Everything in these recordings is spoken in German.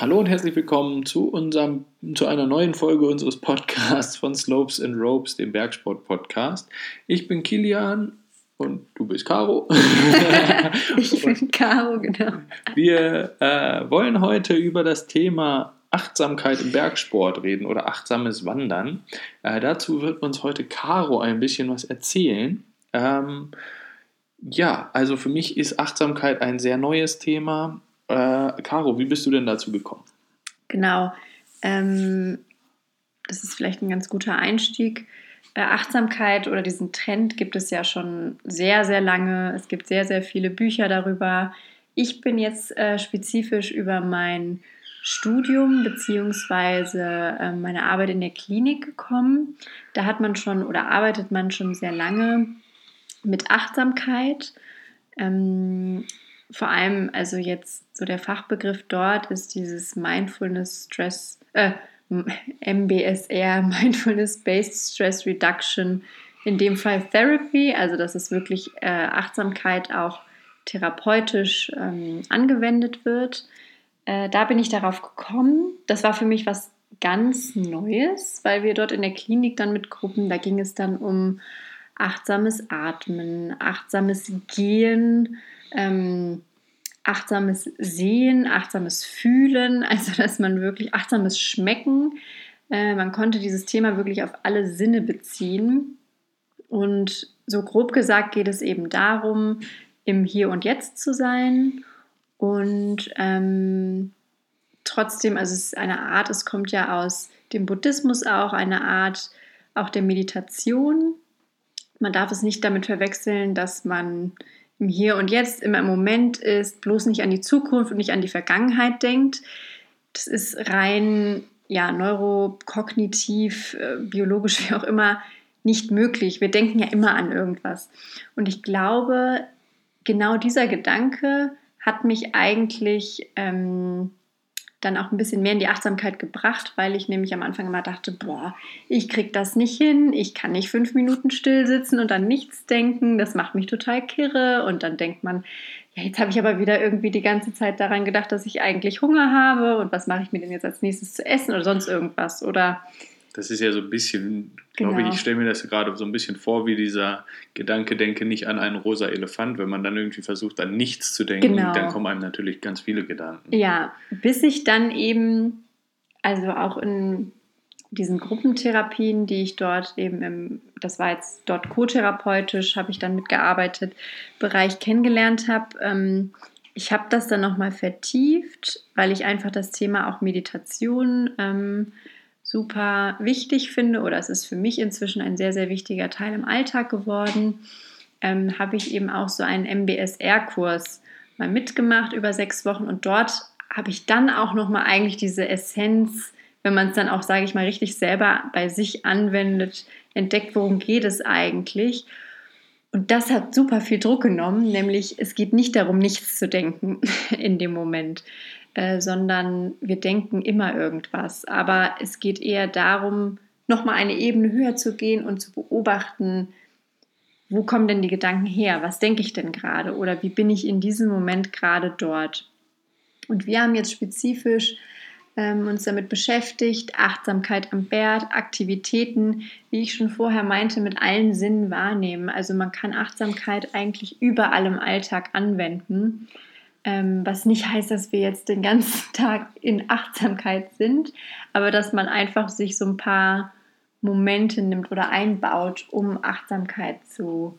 Hallo und herzlich willkommen zu, unserem, zu einer neuen Folge unseres Podcasts von Slopes and Ropes, dem Bergsport-Podcast. Ich bin Kilian und du bist Caro. ich bin Caro, genau. Wir äh, wollen heute über das Thema Achtsamkeit im Bergsport reden oder achtsames Wandern. Äh, dazu wird uns heute Caro ein bisschen was erzählen. Ähm, ja, also für mich ist Achtsamkeit ein sehr neues Thema. Äh, Caro, wie bist du denn dazu gekommen? Genau. Ähm, das ist vielleicht ein ganz guter Einstieg. Äh, Achtsamkeit oder diesen Trend gibt es ja schon sehr, sehr lange. Es gibt sehr, sehr viele Bücher darüber. Ich bin jetzt äh, spezifisch über mein Studium bzw. Äh, meine Arbeit in der Klinik gekommen. Da hat man schon oder arbeitet man schon sehr lange mit Achtsamkeit. Ähm, vor allem, also jetzt so der Fachbegriff dort ist dieses Mindfulness Stress, äh, MBSR, Mindfulness Based Stress Reduction, in dem Fall Therapy, also dass es wirklich äh, Achtsamkeit auch therapeutisch ähm, angewendet wird. Äh, da bin ich darauf gekommen. Das war für mich was ganz Neues, weil wir dort in der Klinik dann mit Gruppen, da ging es dann um achtsames Atmen, achtsames Gehen, ähm, achtsames Sehen, achtsames Fühlen, also dass man wirklich achtsames Schmecken, äh, man konnte dieses Thema wirklich auf alle Sinne beziehen. Und so grob gesagt geht es eben darum, im Hier und Jetzt zu sein und ähm, trotzdem, also es ist eine Art, es kommt ja aus dem Buddhismus auch, eine Art auch der Meditation. Man darf es nicht damit verwechseln, dass man im Hier und Jetzt immer im Moment ist, bloß nicht an die Zukunft und nicht an die Vergangenheit denkt. Das ist rein ja, neurokognitiv, äh, biologisch, wie auch immer, nicht möglich. Wir denken ja immer an irgendwas. Und ich glaube, genau dieser Gedanke hat mich eigentlich ähm, dann auch ein bisschen mehr in die Achtsamkeit gebracht, weil ich nämlich am Anfang immer dachte, boah, ich krieg das nicht hin, ich kann nicht fünf Minuten still sitzen und dann nichts denken, das macht mich total kirre. Und dann denkt man, ja, jetzt habe ich aber wieder irgendwie die ganze Zeit daran gedacht, dass ich eigentlich Hunger habe und was mache ich mir denn jetzt als nächstes zu essen oder sonst irgendwas? Oder das ist ja so ein bisschen, glaube genau. ich, ich stelle mir das gerade so ein bisschen vor, wie dieser Gedanke, denke nicht an einen rosa Elefant. Wenn man dann irgendwie versucht, an nichts zu denken, genau. dann kommen einem natürlich ganz viele Gedanken. Ja, bis ich dann eben, also auch in diesen Gruppentherapien, die ich dort eben im, das war jetzt dort co-therapeutisch, habe ich dann mitgearbeitet, Bereich kennengelernt habe. Ähm, ich habe das dann nochmal vertieft, weil ich einfach das Thema auch Meditation ähm, super wichtig finde oder es ist für mich inzwischen ein sehr, sehr wichtiger Teil im Alltag geworden, ähm, habe ich eben auch so einen MBSR-Kurs mal mitgemacht über sechs Wochen und dort habe ich dann auch nochmal eigentlich diese Essenz, wenn man es dann auch, sage ich mal, richtig selber bei sich anwendet, entdeckt, worum geht es eigentlich. Und das hat super viel Druck genommen, nämlich es geht nicht darum, nichts zu denken in dem Moment, äh, sondern wir denken immer irgendwas. Aber es geht eher darum, nochmal eine Ebene höher zu gehen und zu beobachten, wo kommen denn die Gedanken her? Was denke ich denn gerade? Oder wie bin ich in diesem Moment gerade dort? Und wir haben jetzt spezifisch ähm, uns damit beschäftigt, Achtsamkeit am Berg, Aktivitäten, wie ich schon vorher meinte, mit allen Sinnen wahrnehmen. Also man kann Achtsamkeit eigentlich überall im Alltag anwenden. Ähm, was nicht heißt, dass wir jetzt den ganzen Tag in Achtsamkeit sind, aber dass man einfach sich so ein paar Momente nimmt oder einbaut, um Achtsamkeit zu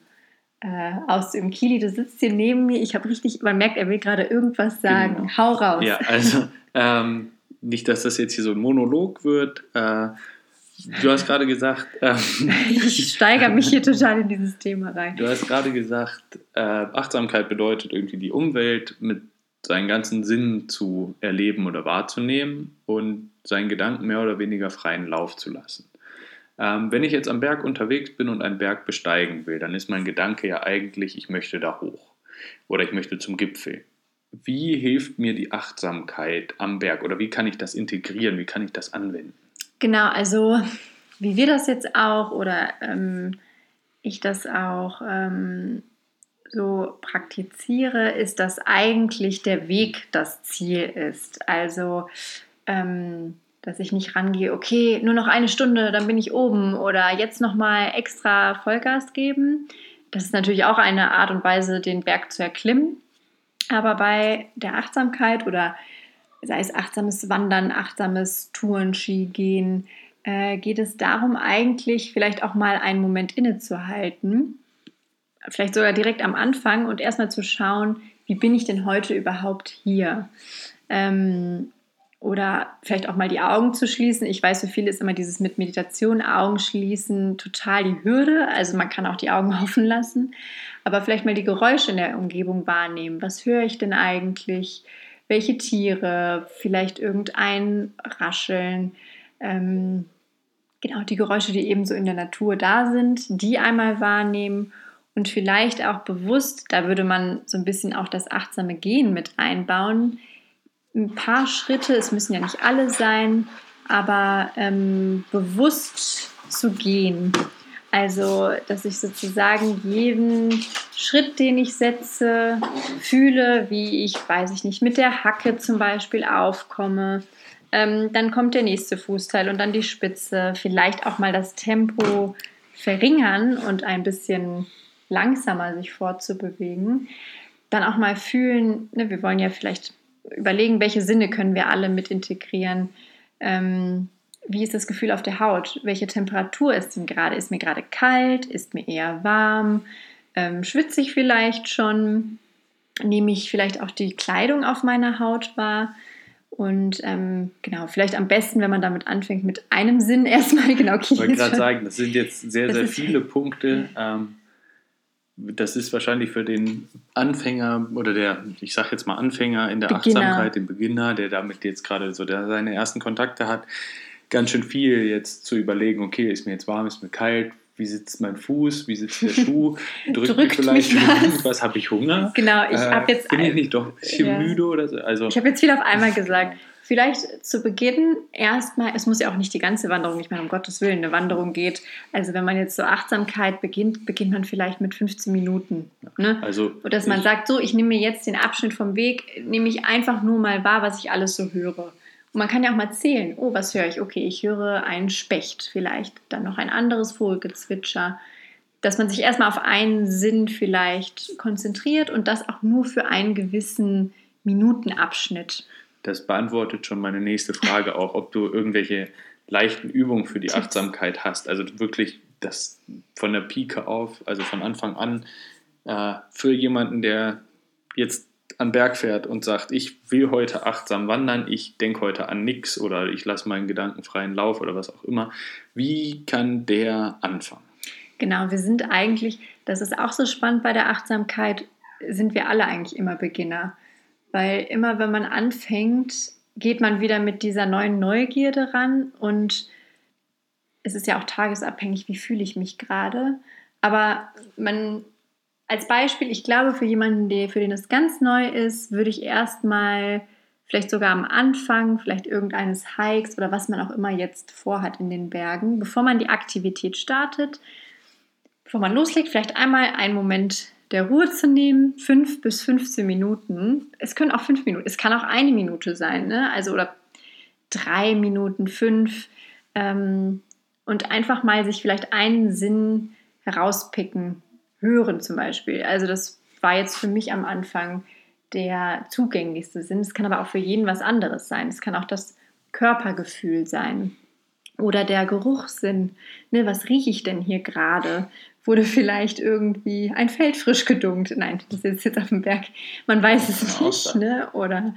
äh, auszuüben. Kili, du sitzt hier neben mir. Ich habe richtig, man merkt, er will gerade irgendwas sagen. Genau. Hau raus. Ja, also ähm, nicht, dass das jetzt hier so ein Monolog wird. Äh, Du hast gerade gesagt. Ähm, ich steigere mich hier total in dieses Thema rein. Du hast gerade gesagt, äh, Achtsamkeit bedeutet irgendwie die Umwelt mit seinen ganzen Sinnen zu erleben oder wahrzunehmen und seinen Gedanken mehr oder weniger freien Lauf zu lassen. Ähm, wenn ich jetzt am Berg unterwegs bin und einen Berg besteigen will, dann ist mein Gedanke ja eigentlich, ich möchte da hoch oder ich möchte zum Gipfel. Wie hilft mir die Achtsamkeit am Berg oder wie kann ich das integrieren, wie kann ich das anwenden? Genau, also wie wir das jetzt auch oder ähm, ich das auch ähm, so praktiziere, ist, dass eigentlich der Weg das Ziel ist. Also, ähm, dass ich nicht rangehe, okay, nur noch eine Stunde, dann bin ich oben oder jetzt nochmal extra Vollgas geben. Das ist natürlich auch eine Art und Weise, den Berg zu erklimmen. Aber bei der Achtsamkeit oder sei es achtsames Wandern, achtsames Touren, Ski gehen, äh, geht es darum, eigentlich vielleicht auch mal einen Moment innezuhalten. Vielleicht sogar direkt am Anfang und erstmal zu schauen, wie bin ich denn heute überhaupt hier? Ähm, oder vielleicht auch mal die Augen zu schließen. Ich weiß, für viele ist immer dieses mit Meditation Augen schließen total die Hürde. Also man kann auch die Augen offen lassen. Aber vielleicht mal die Geräusche in der Umgebung wahrnehmen. Was höre ich denn eigentlich? Welche Tiere? Vielleicht irgendein Rascheln. Ähm, genau, die Geräusche, die eben so in der Natur da sind, die einmal wahrnehmen und vielleicht auch bewusst, da würde man so ein bisschen auch das achtsame Gehen mit einbauen, ein paar Schritte, es müssen ja nicht alle sein, aber ähm, bewusst zu gehen. Also, dass ich sozusagen jeden Schritt, den ich setze, fühle, wie ich, weiß ich nicht, mit der Hacke zum Beispiel aufkomme. Ähm, dann kommt der nächste Fußteil und dann die Spitze. Vielleicht auch mal das Tempo verringern und ein bisschen langsamer sich fortzubewegen. Dann auch mal fühlen, ne, wir wollen ja vielleicht überlegen, welche Sinne können wir alle mit integrieren. Ähm, wie ist das Gefühl auf der Haut? Welche Temperatur ist denn gerade? Ist mir gerade kalt? Ist mir eher warm? Ähm, schwitze ich vielleicht schon? Nehme ich vielleicht auch die Kleidung auf meiner Haut wahr? Und ähm, genau, vielleicht am besten, wenn man damit anfängt, mit einem Sinn erstmal. Genau, ich wollte gerade sagen, das sind jetzt sehr, sehr viele Punkte. Ähm, das ist wahrscheinlich für den Anfänger oder der, ich sage jetzt mal Anfänger in der Beginner. Achtsamkeit, den Beginner, der damit jetzt gerade so der, seine ersten Kontakte hat, ganz schön viel jetzt zu überlegen, okay, ist mir jetzt warm, ist mir kalt, wie sitzt mein Fuß, wie sitzt der Schuh, drückt, drückt vielleicht was, was habe ich Hunger? Genau, ich äh, habe jetzt bin ich nicht doch ein bisschen ja. müde oder so. Also ich habe jetzt viel auf einmal gesagt. Vielleicht zu Beginn erstmal, es muss ja auch nicht die ganze Wanderung, ich meine, um Gottes Willen, eine Wanderung geht. Also wenn man jetzt so Achtsamkeit beginnt, beginnt man vielleicht mit 15 Minuten. Ne? Also Oder dass man sagt, so, ich nehme mir jetzt den Abschnitt vom Weg, nehme ich einfach nur mal wahr, was ich alles so höre. Und man kann ja auch mal zählen, oh, was höre ich? Okay, ich höre einen Specht vielleicht, dann noch ein anderes Vogelgezwitscher. Dass man sich erstmal auf einen Sinn vielleicht konzentriert und das auch nur für einen gewissen Minutenabschnitt das beantwortet schon meine nächste Frage auch, ob du irgendwelche leichten Übungen für die Achtsamkeit hast. Also wirklich das von der Pike auf, also von Anfang an, äh, für jemanden, der jetzt an Berg fährt und sagt, ich will heute achtsam wandern, ich denke heute an nichts oder ich lasse meinen Gedanken freien Lauf oder was auch immer. Wie kann der anfangen? Genau, wir sind eigentlich, das ist auch so spannend bei der Achtsamkeit, sind wir alle eigentlich immer Beginner. Weil immer, wenn man anfängt, geht man wieder mit dieser neuen Neugierde ran und es ist ja auch tagesabhängig, wie fühle ich mich gerade. Aber man, als Beispiel, ich glaube, für jemanden, der, für den es ganz neu ist, würde ich erstmal vielleicht sogar am Anfang, vielleicht irgendeines Hikes oder was man auch immer jetzt vorhat in den Bergen, bevor man die Aktivität startet, bevor man loslegt, vielleicht einmal einen Moment der Ruhe zu nehmen, fünf bis 15 Minuten. Es können auch fünf Minuten, es kann auch eine Minute sein, ne? Also oder drei Minuten, fünf. Ähm, und einfach mal sich vielleicht einen Sinn herauspicken, hören zum Beispiel. Also das war jetzt für mich am Anfang der zugänglichste Sinn. Es kann aber auch für jeden was anderes sein. Es kann auch das Körpergefühl sein oder der Geruchssinn. Ne, was rieche ich denn hier gerade? wurde vielleicht irgendwie ein Feld frisch gedungt. Nein, das ist jetzt auf dem Berg. Man weiß es nicht, ne? Oder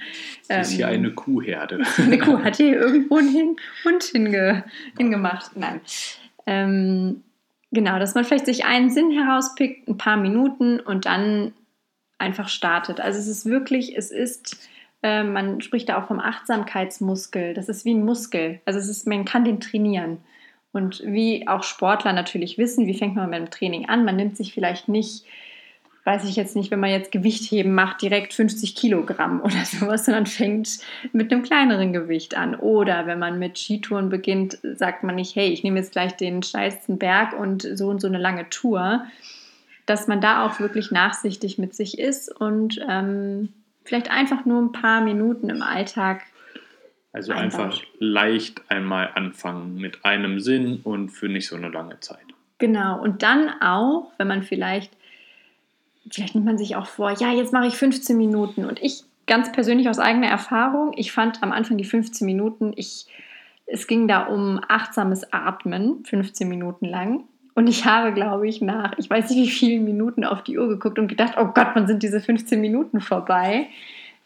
das ist hier ähm, eine Kuhherde. Eine Kuh hat hier irgendwo einen Hund hinge, hingemacht. Nein. Ähm, genau, dass man vielleicht sich einen Sinn herauspickt, ein paar Minuten und dann einfach startet. Also es ist wirklich, es ist äh, man spricht da auch vom Achtsamkeitsmuskel. Das ist wie ein Muskel. Also es ist, man kann den trainieren. Und wie auch Sportler natürlich wissen, wie fängt man mit dem Training an? Man nimmt sich vielleicht nicht, weiß ich jetzt nicht, wenn man jetzt Gewichtheben macht, direkt 50 Kilogramm oder sowas, sondern fängt mit einem kleineren Gewicht an. Oder wenn man mit Skitouren beginnt, sagt man nicht, hey, ich nehme jetzt gleich den steilsten Berg und so und so eine lange Tour. dass man da auch wirklich nachsichtig mit sich ist und ähm, vielleicht einfach nur ein paar Minuten im Alltag. Also einbaut. einfach leicht einmal anfangen mit einem Sinn und für nicht so eine lange Zeit. Genau, und dann auch, wenn man vielleicht, vielleicht nimmt man sich auch vor, ja, jetzt mache ich 15 Minuten und ich ganz persönlich aus eigener Erfahrung, ich fand am Anfang die 15 Minuten, ich, es ging da um achtsames Atmen, 15 Minuten lang. Und ich habe, glaube ich, nach, ich weiß nicht wie vielen Minuten auf die Uhr geguckt und gedacht, oh Gott, wann sind diese 15 Minuten vorbei?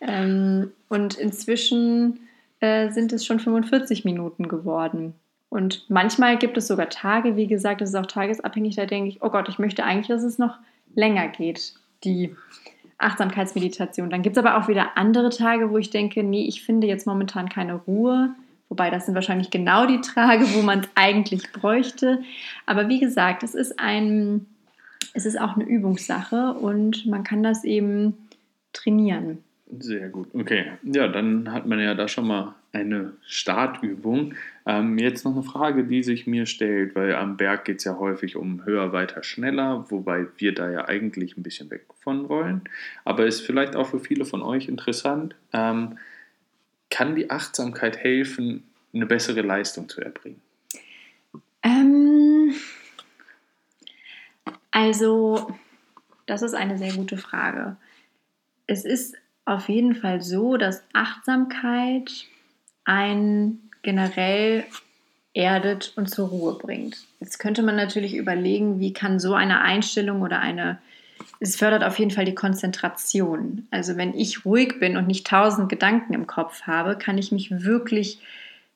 Ähm, und inzwischen äh, sind es schon 45 Minuten geworden. Und manchmal gibt es sogar Tage, wie gesagt, es ist auch tagesabhängig, da denke ich, oh Gott, ich möchte eigentlich, dass es noch länger geht, die Achtsamkeitsmeditation. Dann gibt es aber auch wieder andere Tage, wo ich denke, nee, ich finde jetzt momentan keine Ruhe. Wobei das sind wahrscheinlich genau die Tage, wo man es eigentlich bräuchte. Aber wie gesagt, es ist ein, es ist auch eine Übungssache und man kann das eben trainieren. Sehr gut. Okay, ja, dann hat man ja da schon mal eine Startübung. Ähm, jetzt noch eine Frage, die sich mir stellt, weil am Berg geht es ja häufig um höher, weiter, schneller, wobei wir da ja eigentlich ein bisschen weg von wollen. Aber ist vielleicht auch für viele von euch interessant. Ähm, kann die Achtsamkeit helfen, eine bessere Leistung zu erbringen? Ähm, also, das ist eine sehr gute Frage. Es ist auf jeden Fall so, dass Achtsamkeit einen generell erdet und zur Ruhe bringt. Jetzt könnte man natürlich überlegen, wie kann so eine Einstellung oder eine es fördert auf jeden Fall die Konzentration. Also wenn ich ruhig bin und nicht tausend Gedanken im Kopf habe, kann ich mich wirklich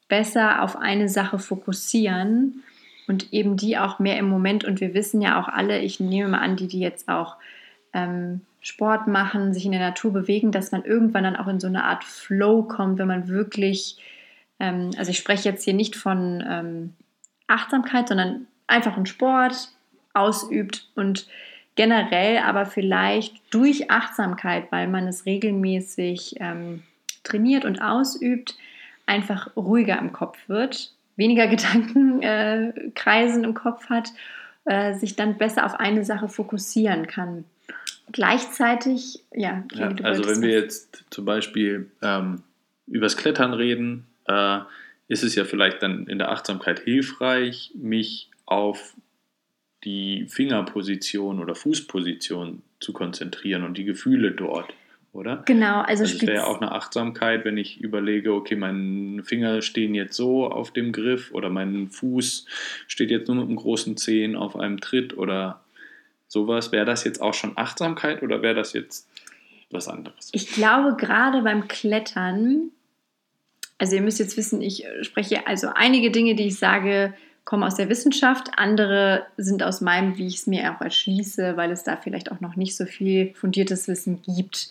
besser auf eine Sache fokussieren und eben die auch mehr im Moment. Und wir wissen ja auch alle, ich nehme mal an, die, die jetzt auch ähm, Sport machen, sich in der Natur bewegen, dass man irgendwann dann auch in so eine Art Flow kommt, wenn man wirklich, ähm, also ich spreche jetzt hier nicht von ähm, Achtsamkeit, sondern einfach einen Sport ausübt und generell aber vielleicht durch Achtsamkeit, weil man es regelmäßig ähm, trainiert und ausübt, einfach ruhiger im Kopf wird, weniger Gedankenkreisen äh, im Kopf hat, äh, sich dann besser auf eine Sache fokussieren kann. Gleichzeitig, ja. ja also wenn wir jetzt zum Beispiel ähm, übers Klettern reden, äh, ist es ja vielleicht dann in der Achtsamkeit hilfreich, mich auf die Fingerposition oder Fußposition zu konzentrieren und die Gefühle dort, oder? Genau, also, also es wäre ja auch eine Achtsamkeit, wenn ich überlege, okay, meine Finger stehen jetzt so auf dem Griff oder mein Fuß steht jetzt nur mit einem großen Zehen auf einem Tritt oder sowas. Wäre das jetzt auch schon Achtsamkeit oder wäre das jetzt was anderes? Ich glaube, gerade beim Klettern, also ihr müsst jetzt wissen, ich spreche also einige Dinge, die ich sage, kommen aus der Wissenschaft, andere sind aus meinem, wie ich es mir auch erschließe, weil es da vielleicht auch noch nicht so viel fundiertes Wissen gibt.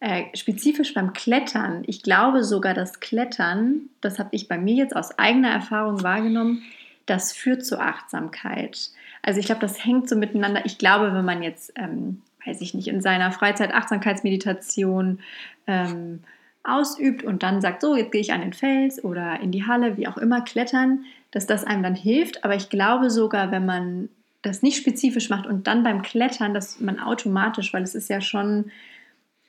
Äh, spezifisch beim Klettern, ich glaube sogar, dass Klettern, das habe ich bei mir jetzt aus eigener Erfahrung wahrgenommen, das führt zur Achtsamkeit. Also ich glaube, das hängt so miteinander. Ich glaube, wenn man jetzt, ähm, weiß ich nicht, in seiner Freizeit Achtsamkeitsmeditation ähm, ausübt und dann sagt, so, jetzt gehe ich an den Fels oder in die Halle, wie auch immer, klettern, dass das einem dann hilft. Aber ich glaube sogar, wenn man das nicht spezifisch macht und dann beim Klettern, dass man automatisch, weil es ist ja schon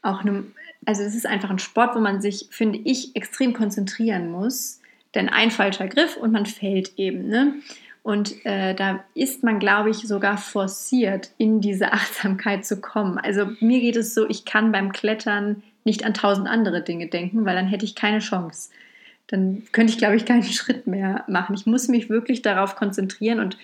auch eine, also es ist einfach ein Sport, wo man sich, finde ich, extrem konzentrieren muss. Denn ein falscher Griff und man fällt eben. Ne? Und äh, da ist man, glaube ich, sogar forciert, in diese Achtsamkeit zu kommen. Also mir geht es so, ich kann beim Klettern nicht an tausend andere Dinge denken, weil dann hätte ich keine Chance dann könnte ich, glaube ich, keinen Schritt mehr machen. Ich muss mich wirklich darauf konzentrieren und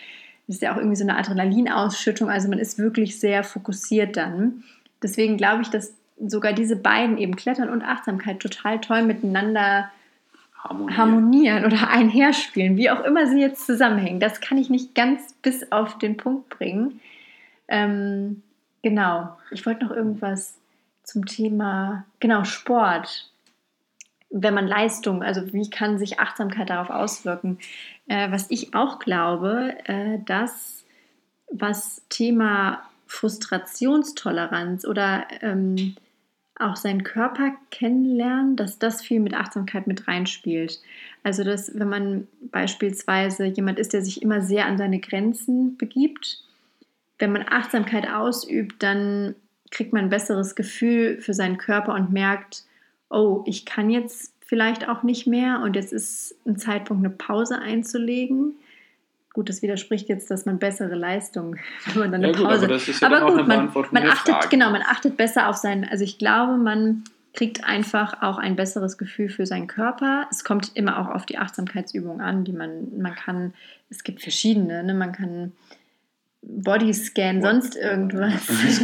das ist ja auch irgendwie so eine Adrenalinausschüttung. Also man ist wirklich sehr fokussiert dann. Deswegen glaube ich, dass sogar diese beiden eben Klettern und Achtsamkeit total toll miteinander harmonieren, harmonieren oder einherspielen, wie auch immer sie jetzt zusammenhängen. Das kann ich nicht ganz bis auf den Punkt bringen. Ähm, genau. Ich wollte noch irgendwas zum Thema, genau, Sport wenn man Leistung, also wie kann sich Achtsamkeit darauf auswirken? Äh, was ich auch glaube, äh, dass was Thema Frustrationstoleranz oder ähm, auch seinen Körper kennenlernen, dass das viel mit Achtsamkeit mit reinspielt. Also, dass wenn man beispielsweise jemand ist, der sich immer sehr an seine Grenzen begibt, wenn man Achtsamkeit ausübt, dann kriegt man ein besseres Gefühl für seinen Körper und merkt, oh, ich kann jetzt vielleicht auch nicht mehr und jetzt ist ein Zeitpunkt, eine Pause einzulegen. Gut, das widerspricht jetzt, dass man bessere Leistung, wenn man dann eine ja, gut, Pause. Aber, das ist ja aber gut, man, man achtet Frage. genau, man achtet besser auf seinen. Also ich glaube, man kriegt einfach auch ein besseres Gefühl für seinen Körper. Es kommt immer auch auf die Achtsamkeitsübung an, die man man kann. Es gibt verschiedene. Ne? Man kann Bodyscan, sonst irgendwas.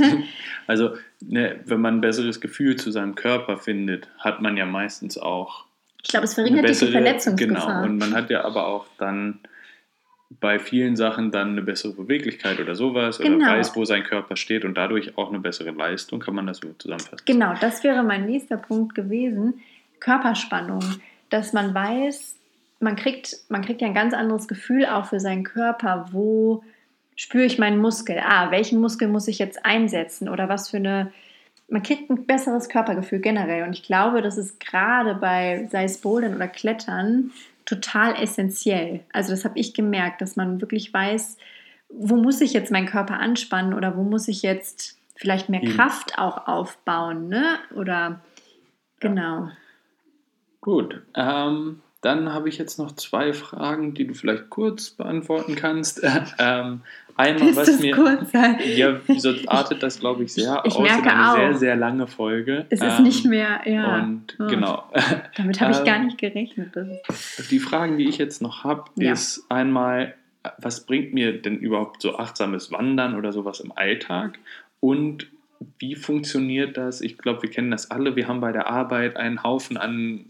Also, ne, wenn man ein besseres Gefühl zu seinem Körper findet, hat man ja meistens auch. Ich glaube, es verringert bessere, die Verletzungsgefahr. Genau, und man hat ja aber auch dann bei vielen Sachen dann eine bessere Beweglichkeit oder sowas genau. oder weiß, wo sein Körper steht und dadurch auch eine bessere Leistung, kann man das so zusammenfassen. Genau, das wäre mein nächster Punkt gewesen. Körperspannung, dass man weiß, man kriegt, man kriegt ja ein ganz anderes Gefühl auch für seinen Körper, wo spüre ich meinen Muskel, ah, welchen Muskel muss ich jetzt einsetzen oder was für eine, man kriegt ein besseres Körpergefühl generell und ich glaube, das ist gerade bei, sei es Bouldern oder Klettern, total essentiell. Also das habe ich gemerkt, dass man wirklich weiß, wo muss ich jetzt meinen Körper anspannen oder wo muss ich jetzt vielleicht mehr mhm. Kraft auch aufbauen, ne? Oder genau. Ja. Gut. Ähm, dann habe ich jetzt noch zwei Fragen, die du vielleicht kurz beantworten kannst. ähm, einmal, was mir. Kurz sein? Ja, sonst artet das, glaube ich, sehr ich, aus merke in eine auch. sehr, sehr lange Folge. Es ist ähm, nicht mehr, ja. Und oh. genau. Damit habe ich gar ähm, nicht gerechnet. Die Fragen, die ich jetzt noch habe, ja. ist einmal, was bringt mir denn überhaupt so achtsames Wandern oder sowas im Alltag? Und wie funktioniert das? Ich glaube, wir kennen das alle. Wir haben bei der Arbeit einen Haufen an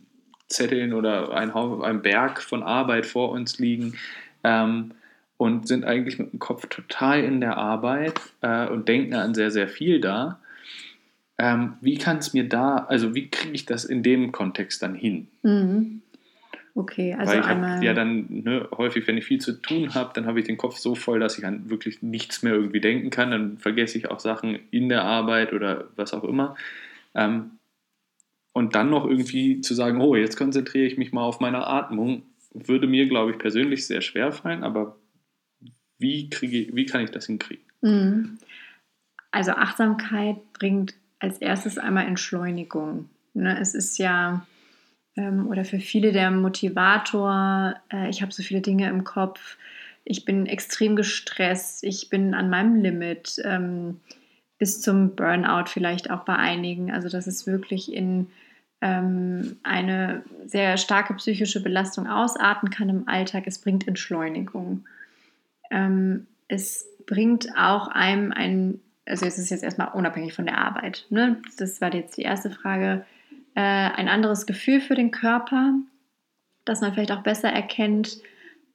Zetteln oder ein, ein Berg von Arbeit vor uns liegen ähm, und sind eigentlich mit dem Kopf total in der Arbeit äh, und denken an sehr, sehr viel da. Ähm, wie kann es mir da, also wie kriege ich das in dem Kontext dann hin? Mhm. Okay, also Weil ich einmal... ja dann ne, häufig, wenn ich viel zu tun habe, dann habe ich den Kopf so voll, dass ich an wirklich nichts mehr irgendwie denken kann. Dann vergesse ich auch Sachen in der Arbeit oder was auch immer. Ähm, und dann noch irgendwie zu sagen, oh, jetzt konzentriere ich mich mal auf meine Atmung, würde mir, glaube ich, persönlich sehr schwer fallen, aber wie, kriege, wie kann ich das hinkriegen? Mhm. Also Achtsamkeit bringt als erstes einmal Entschleunigung. Ne? Es ist ja, ähm, oder für viele der Motivator, äh, ich habe so viele Dinge im Kopf, ich bin extrem gestresst, ich bin an meinem Limit, ähm, bis zum Burnout vielleicht auch bei einigen. Also das ist wirklich in ähm, eine sehr starke psychische Belastung ausarten kann im Alltag. Es bringt Entschleunigung. Ähm, es bringt auch einem ein, also es ist jetzt erstmal unabhängig von der Arbeit. Ne? Das war jetzt die erste Frage. Äh, ein anderes Gefühl für den Körper, dass man vielleicht auch besser erkennt,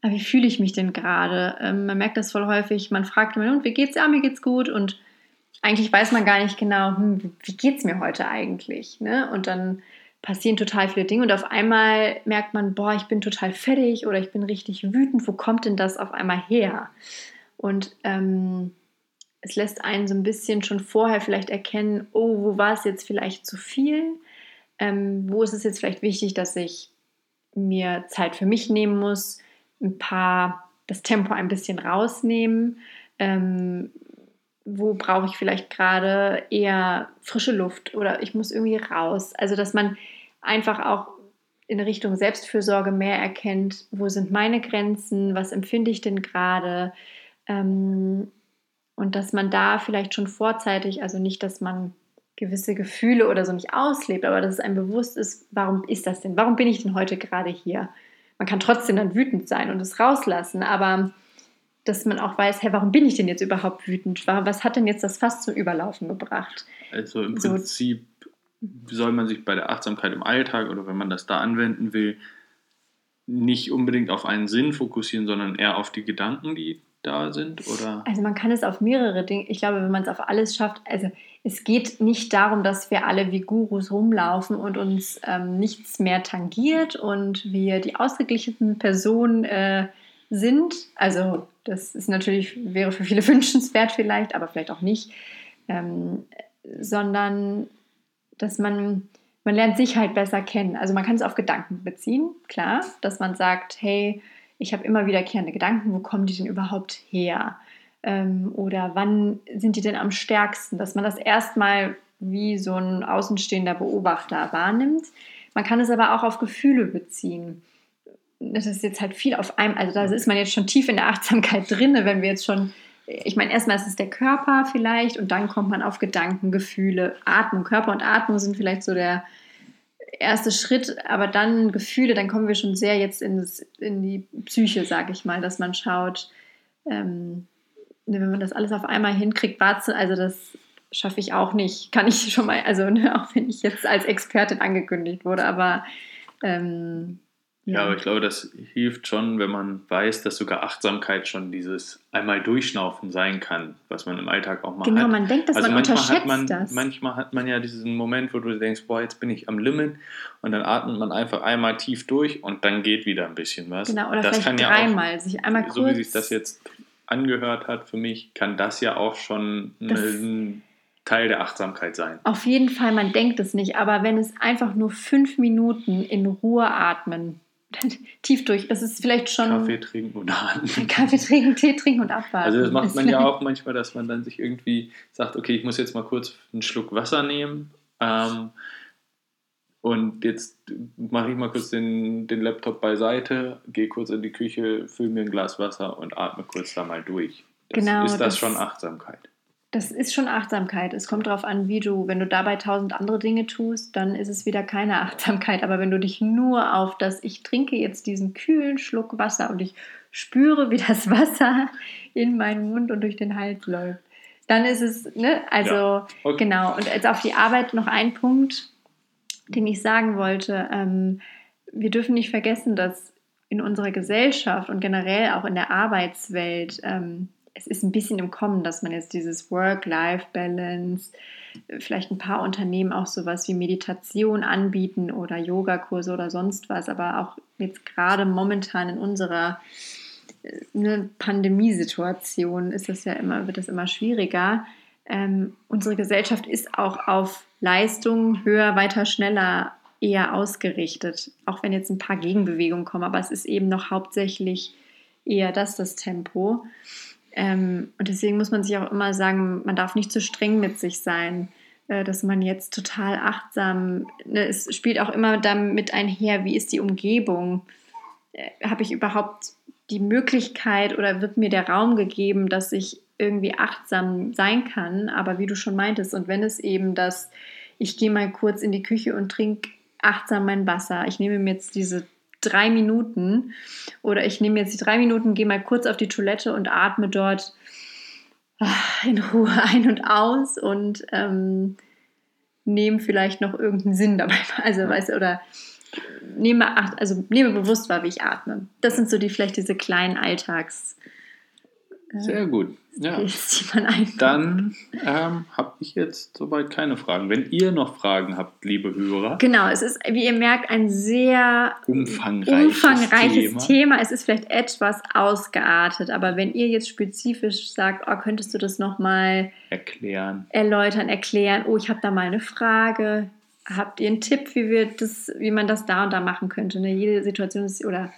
ah, wie fühle ich mich denn gerade? Ähm, man merkt das voll häufig, man fragt immer, und wie geht's? Ja, mir geht's gut. Und eigentlich weiß man gar nicht genau, hm, wie geht's mir heute eigentlich? Ne? Und dann passieren total viele Dinge und auf einmal merkt man, boah, ich bin total fertig oder ich bin richtig wütend. Wo kommt denn das auf einmal her? Und ähm, es lässt einen so ein bisschen schon vorher vielleicht erkennen, oh, wo war es jetzt vielleicht zu viel? Ähm, wo ist es jetzt vielleicht wichtig, dass ich mir Zeit für mich nehmen muss, ein paar, das Tempo ein bisschen rausnehmen? Ähm, wo brauche ich vielleicht gerade eher frische Luft oder ich muss irgendwie raus. Also, dass man einfach auch in Richtung Selbstfürsorge mehr erkennt, wo sind meine Grenzen, was empfinde ich denn gerade. Ähm, und dass man da vielleicht schon vorzeitig, also nicht, dass man gewisse Gefühle oder so nicht auslebt, aber dass es einem bewusst ist, warum ist das denn? Warum bin ich denn heute gerade hier? Man kann trotzdem dann wütend sein und es rauslassen, aber dass man auch weiß, hey, warum bin ich denn jetzt überhaupt wütend? Was hat denn jetzt das Fass zum Überlaufen gebracht? Also im so, Prinzip soll man sich bei der Achtsamkeit im Alltag oder wenn man das da anwenden will, nicht unbedingt auf einen Sinn fokussieren, sondern eher auf die Gedanken, die da sind? Oder? Also man kann es auf mehrere Dinge, ich glaube, wenn man es auf alles schafft, also es geht nicht darum, dass wir alle wie Gurus rumlaufen und uns ähm, nichts mehr tangiert und wir die ausgeglichenen Personen äh, sind. Also das ist natürlich, wäre für viele wünschenswert vielleicht, aber vielleicht auch nicht. Ähm, sondern dass man, man lernt sich halt besser kennen. Also man kann es auf Gedanken beziehen, klar, dass man sagt, hey, ich habe immer wiederkehrende Gedanken, wo kommen die denn überhaupt her? Ähm, oder wann sind die denn am stärksten? Dass man das erstmal wie so ein außenstehender Beobachter wahrnimmt. Man kann es aber auch auf Gefühle beziehen. Das ist jetzt halt viel auf einem, also da ist man jetzt schon tief in der Achtsamkeit drin, wenn wir jetzt schon, ich meine, erstmal ist es der Körper vielleicht und dann kommt man auf Gedanken, Gefühle, Atmung. Körper und Atmung sind vielleicht so der erste Schritt, aber dann Gefühle, dann kommen wir schon sehr jetzt in, das, in die Psyche, sage ich mal, dass man schaut, ähm, wenn man das alles auf einmal hinkriegt, also das schaffe ich auch nicht. Kann ich schon mal, also ne, auch wenn ich jetzt als Expertin angekündigt wurde, aber ähm, ja. aber ich glaube, das hilft schon, wenn man weiß, dass sogar Achtsamkeit schon dieses einmal durchschnaufen sein kann, was man im Alltag auch mal genau, hat. Genau, man denkt, dass also man unterschätzt hat man, das. Manchmal hat man ja diesen Moment, wo du denkst, boah, jetzt bin ich am Limit und dann atmet man einfach einmal tief durch und dann geht wieder ein bisschen was. Genau, oder das vielleicht dreimal, ja sich einmal kurz... So wie sich das jetzt angehört hat für mich, kann das ja auch schon ein Teil der Achtsamkeit sein. Auf jeden Fall, man denkt es nicht, aber wenn es einfach nur fünf Minuten in Ruhe atmen, tief durch, das ist vielleicht schon. Kaffee trinken und atmen. Kaffee trinken, Tee trinken und abwarten. Also das macht man ja auch manchmal, dass man dann sich irgendwie sagt, okay, ich muss jetzt mal kurz einen Schluck Wasser nehmen. Ähm, und jetzt mache ich mal kurz den, den Laptop beiseite, gehe kurz in die Küche, fülle mir ein Glas Wasser und atme kurz da mal durch. Das genau, ist das, das schon Achtsamkeit. Das ist schon Achtsamkeit. Es kommt darauf an, wie du, wenn du dabei tausend andere Dinge tust, dann ist es wieder keine Achtsamkeit. Aber wenn du dich nur auf das, ich trinke jetzt diesen kühlen Schluck Wasser und ich spüre, wie das Wasser in meinen Mund und durch den Hals läuft, dann ist es, ne, also ja. okay. genau. Und jetzt auf die Arbeit noch ein Punkt den ich sagen wollte. Ähm, wir dürfen nicht vergessen, dass in unserer Gesellschaft und generell auch in der Arbeitswelt ähm, es ist ein bisschen im Kommen, dass man jetzt dieses Work-Life-Balance, vielleicht ein paar Unternehmen auch sowas wie Meditation anbieten oder Yogakurse oder sonst was, aber auch jetzt gerade momentan in unserer äh, ne, Pandemiesituation ist das ja immer, wird das immer schwieriger. Ähm, unsere Gesellschaft ist auch auf Leistung höher, weiter, schneller eher ausgerichtet. Auch wenn jetzt ein paar Gegenbewegungen kommen, aber es ist eben noch hauptsächlich eher das das Tempo. Ähm, und deswegen muss man sich auch immer sagen, man darf nicht zu streng mit sich sein, äh, dass man jetzt total achtsam, ne, es spielt auch immer damit einher, wie ist die Umgebung? Äh, Habe ich überhaupt die Möglichkeit oder wird mir der Raum gegeben, dass ich irgendwie achtsam sein kann? Aber wie du schon meintest, und wenn es eben das, ich gehe mal kurz in die Küche und trinke achtsam mein Wasser, ich nehme mir jetzt diese drei Minuten oder ich nehme jetzt die drei Minuten, gehe mal kurz auf die Toilette und atme dort ah, in Ruhe ein und aus und ähm, nehme vielleicht noch irgendeinen Sinn dabei, also weißt du, oder nehme acht, also nehme bewusst wahr, wie ich atme. Das sind so die vielleicht diese kleinen Alltags. Äh, Sehr gut. Ja. Dann ähm, habe ich jetzt soweit keine Fragen. Wenn ihr noch Fragen habt, liebe Hörer. Genau, es ist, wie ihr merkt, ein sehr umfangreiches, umfangreiches Thema. Thema. Es ist vielleicht etwas ausgeartet, aber wenn ihr jetzt spezifisch sagt, oh, könntest du das nochmal erklären, erläutern, erklären, oh, ich habe da mal eine Frage, habt ihr einen Tipp, wie, wir das, wie man das da und da machen könnte? Ne? Jede Situation ist oder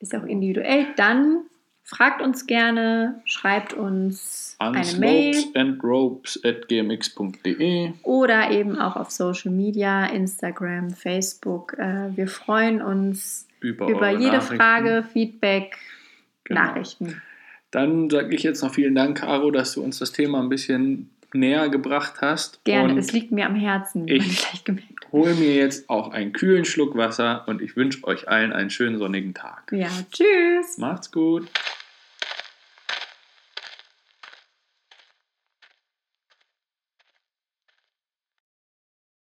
ist auch individuell. Dann Fragt uns gerne, schreibt uns eine Mail. at gmx.de oder eben auch auf Social Media, Instagram, Facebook. Äh, wir freuen uns über, über jede Frage, Feedback, genau. Nachrichten. Dann sage ich jetzt noch vielen Dank, Caro, dass du uns das Thema ein bisschen näher gebracht hast. Gerne, es liegt mir am Herzen, ich man gleich gemerkt hole mir jetzt auch einen kühlen Schluck Wasser und ich wünsche euch allen einen schönen sonnigen Tag. Ja, tschüss. Macht's gut.